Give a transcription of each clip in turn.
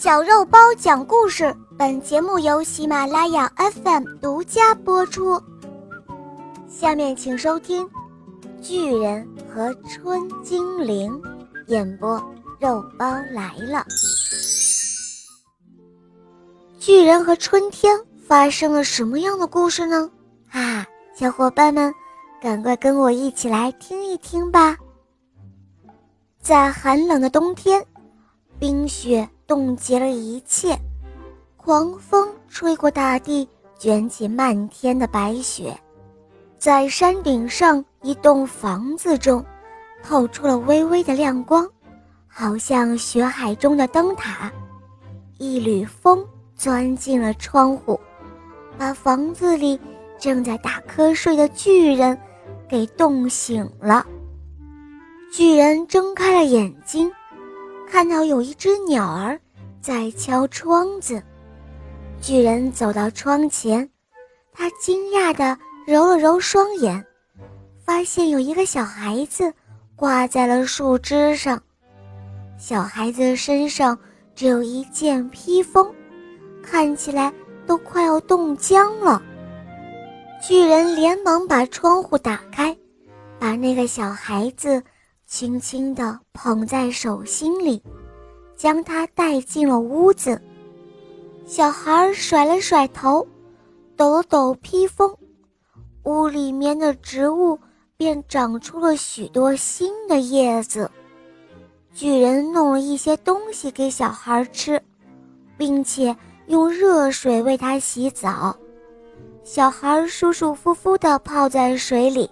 小肉包讲故事，本节目由喜马拉雅 FM 独家播出。下面请收听《巨人和春精灵》演播，肉包来了。巨人和春天发生了什么样的故事呢？啊，小伙伴们，赶快跟我一起来听一听吧。在寒冷的冬天，冰雪。冻结了一切，狂风吹过大地，卷起漫天的白雪。在山顶上，一栋房子中，透出了微微的亮光，好像雪海中的灯塔。一缕风钻进了窗户，把房子里正在打瞌睡的巨人给冻醒了。巨人睁开了眼睛。看到有一只鸟儿在敲窗子，巨人走到窗前，他惊讶地揉了揉双眼，发现有一个小孩子挂在了树枝上。小孩子身上只有一件披风，看起来都快要冻僵了。巨人连忙把窗户打开，把那个小孩子。轻轻地捧在手心里，将他带进了屋子。小孩甩了甩头，抖了抖披风，屋里面的植物便长出了许多新的叶子。巨人弄了一些东西给小孩吃，并且用热水为他洗澡。小孩舒舒服服地泡在水里，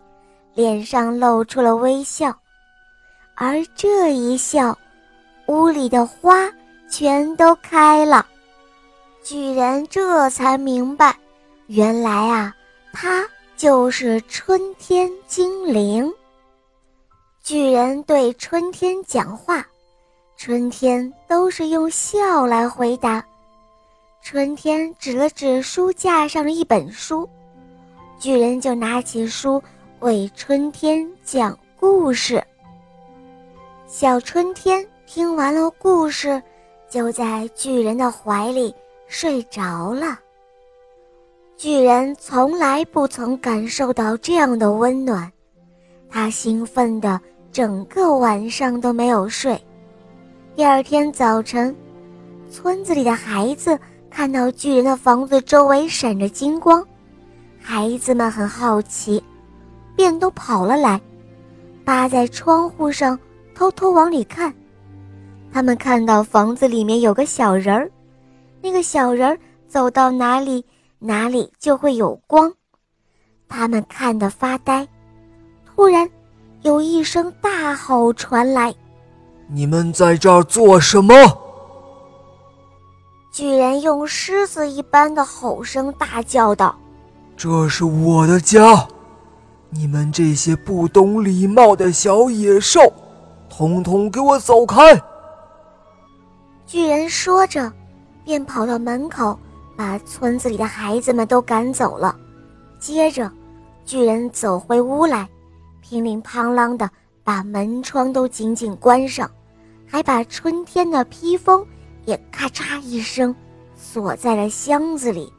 脸上露出了微笑。而这一笑，屋里的花全都开了。巨人这才明白，原来啊，他就是春天精灵。巨人对春天讲话，春天都是用笑来回答。春天指了指书架上的一本书，巨人就拿起书为春天讲故事。小春天听完了故事，就在巨人的怀里睡着了。巨人从来不曾感受到这样的温暖，他兴奋的整个晚上都没有睡。第二天早晨，村子里的孩子看到巨人的房子周围闪着金光，孩子们很好奇，便都跑了来，扒在窗户上。偷偷往里看，他们看到房子里面有个小人儿，那个小人儿走到哪里，哪里就会有光。他们看得发呆。突然，有一声大吼传来：“你们在这儿做什么？”巨人用狮子一般的吼声大叫道：“这是我的家，你们这些不懂礼貌的小野兽！”统统给我走开！巨人说着，便跑到门口，把村子里的孩子们都赶走了。接着，巨人走回屋来，乒铃乓啷的把门窗都紧紧关上，还把春天的披风也咔嚓一声锁在了箱子里，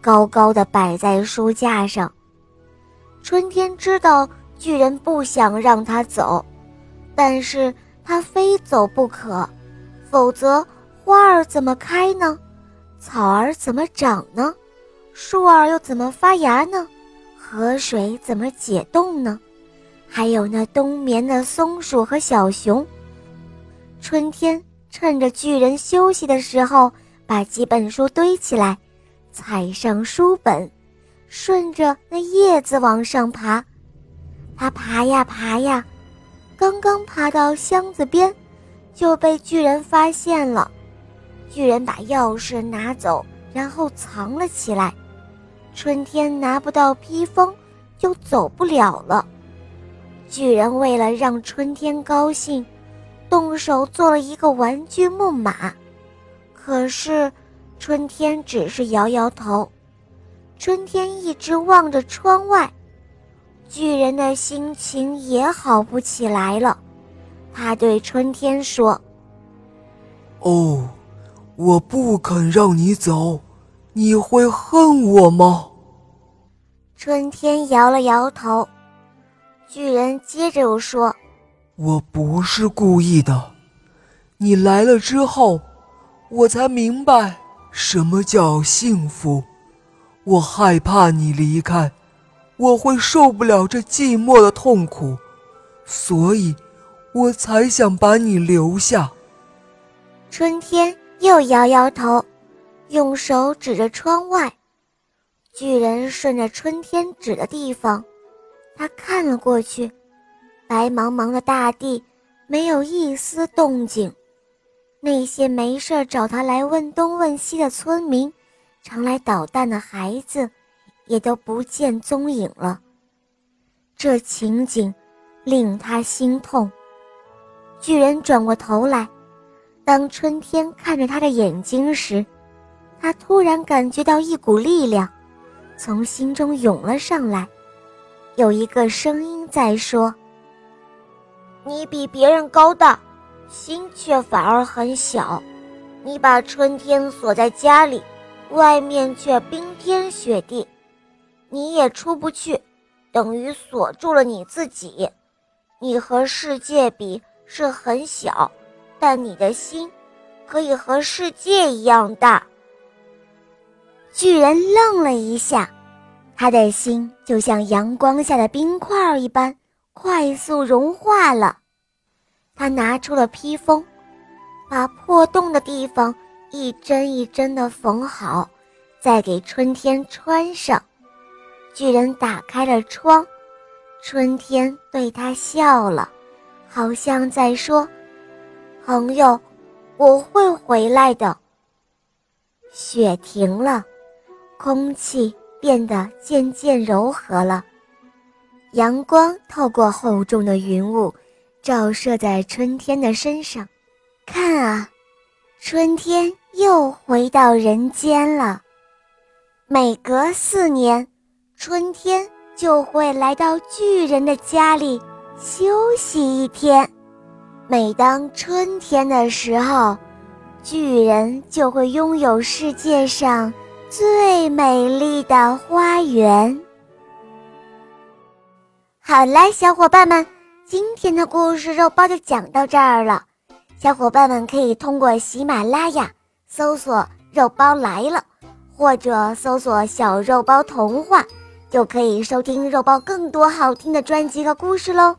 高高的摆在书架上。春天知道巨人不想让他走。但是他非走不可，否则花儿怎么开呢？草儿怎么长呢？树儿又怎么发芽呢？河水怎么解冻呢？还有那冬眠的松鼠和小熊。春天趁着巨人休息的时候，把几本书堆起来，踩上书本，顺着那叶子往上爬。他爬呀爬呀。刚刚爬到箱子边，就被巨人发现了。巨人把钥匙拿走，然后藏了起来。春天拿不到披风，就走不了了。巨人为了让春天高兴，动手做了一个玩具木马。可是，春天只是摇摇头。春天一直望着窗外。巨人的心情也好不起来了，他对春天说：“哦，我不肯让你走，你会恨我吗？春天摇了摇头。巨人接着又说：“我不是故意的，你来了之后，我才明白什么叫幸福。我害怕你离开，我会受不了这寂寞的痛苦，所以，我才想把你留下。”春天。又摇摇头，用手指着窗外。巨人顺着春天指的地方，他看了过去，白茫茫的大地没有一丝动静。那些没事找他来问东问西的村民，常来捣蛋的孩子，也都不见踪影了。这情景令他心痛。巨人转过头来。当春天看着他的眼睛时，他突然感觉到一股力量从心中涌了上来，有一个声音在说：“你比别人高大，心却反而很小。你把春天锁在家里，外面却冰天雪地，你也出不去，等于锁住了你自己。你和世界比是很小。”但你的心可以和世界一样大。巨人愣了一下，他的心就像阳光下的冰块一般快速融化了。他拿出了披风，把破洞的地方一针一针的缝好，再给春天穿上。巨人打开了窗，春天对他笑了，好像在说。朋友，我会回来的。雪停了，空气变得渐渐柔和了，阳光透过厚重的云雾，照射在春天的身上。看啊，春天又回到人间了。每隔四年，春天就会来到巨人的家里休息一天。每当春天的时候，巨人就会拥有世界上最美丽的花园。好了，小伙伴们，今天的故事肉包就讲到这儿了。小伙伴们可以通过喜马拉雅搜索“肉包来了”，或者搜索“小肉包童话”，就可以收听肉包更多好听的专辑和故事喽。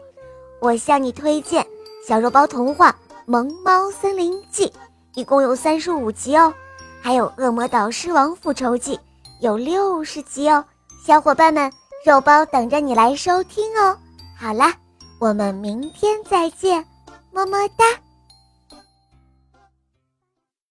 我向你推荐。小肉包童话《萌猫森林记》一共有三十五集哦，还有《恶魔岛狮王复仇记》有六十集哦，小伙伴们，肉包等着你来收听哦。好啦，我们明天再见，么么哒。